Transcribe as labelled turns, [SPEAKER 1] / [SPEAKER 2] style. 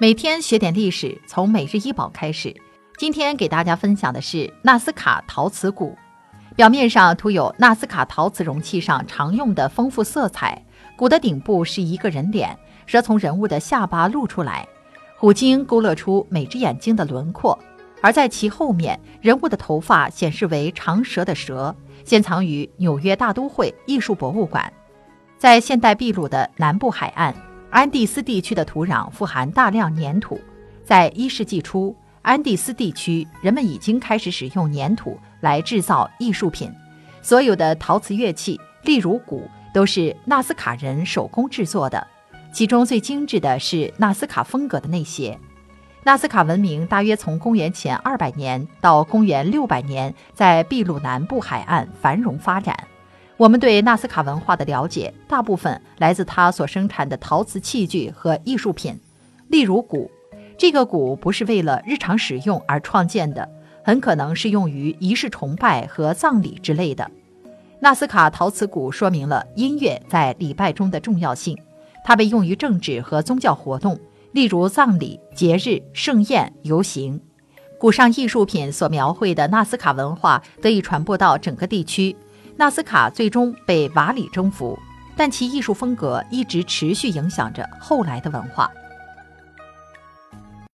[SPEAKER 1] 每天学点历史，从每日一宝开始。今天给大家分享的是纳斯卡陶瓷鼓，表面上涂有纳斯卡陶瓷容器上常用的丰富色彩。鼓的顶部是一个人脸，蛇从人物的下巴露出来，虎鲸勾勒出每只眼睛的轮廓。而在其后面，人物的头发显示为长蛇的蛇，现藏于纽约大都会艺术博物馆。在现代秘鲁的南部海岸。安第斯地区的土壤富含大量粘土，在一世纪初，安第斯地区人们已经开始使用粘土来制造艺术品。所有的陶瓷乐器，例如鼓，都是纳斯卡人手工制作的。其中最精致的是纳斯卡风格的那些。纳斯卡文明大约从公元前二百年到公元六百年，在秘鲁南部海岸繁荣发展。我们对纳斯卡文化的了解，大部分来自它所生产的陶瓷器具和艺术品，例如鼓。这个鼓不是为了日常使用而创建的，很可能是用于仪式崇拜和葬礼之类的。纳斯卡陶瓷鼓说明了音乐在礼拜中的重要性，它被用于政治和宗教活动，例如葬礼、节日、盛宴、游行。鼓上艺术品所描绘的纳斯卡文化得以传播到整个地区。纳斯卡最终被瓦里征服，但其艺术风格一直持续影响着后来的文化。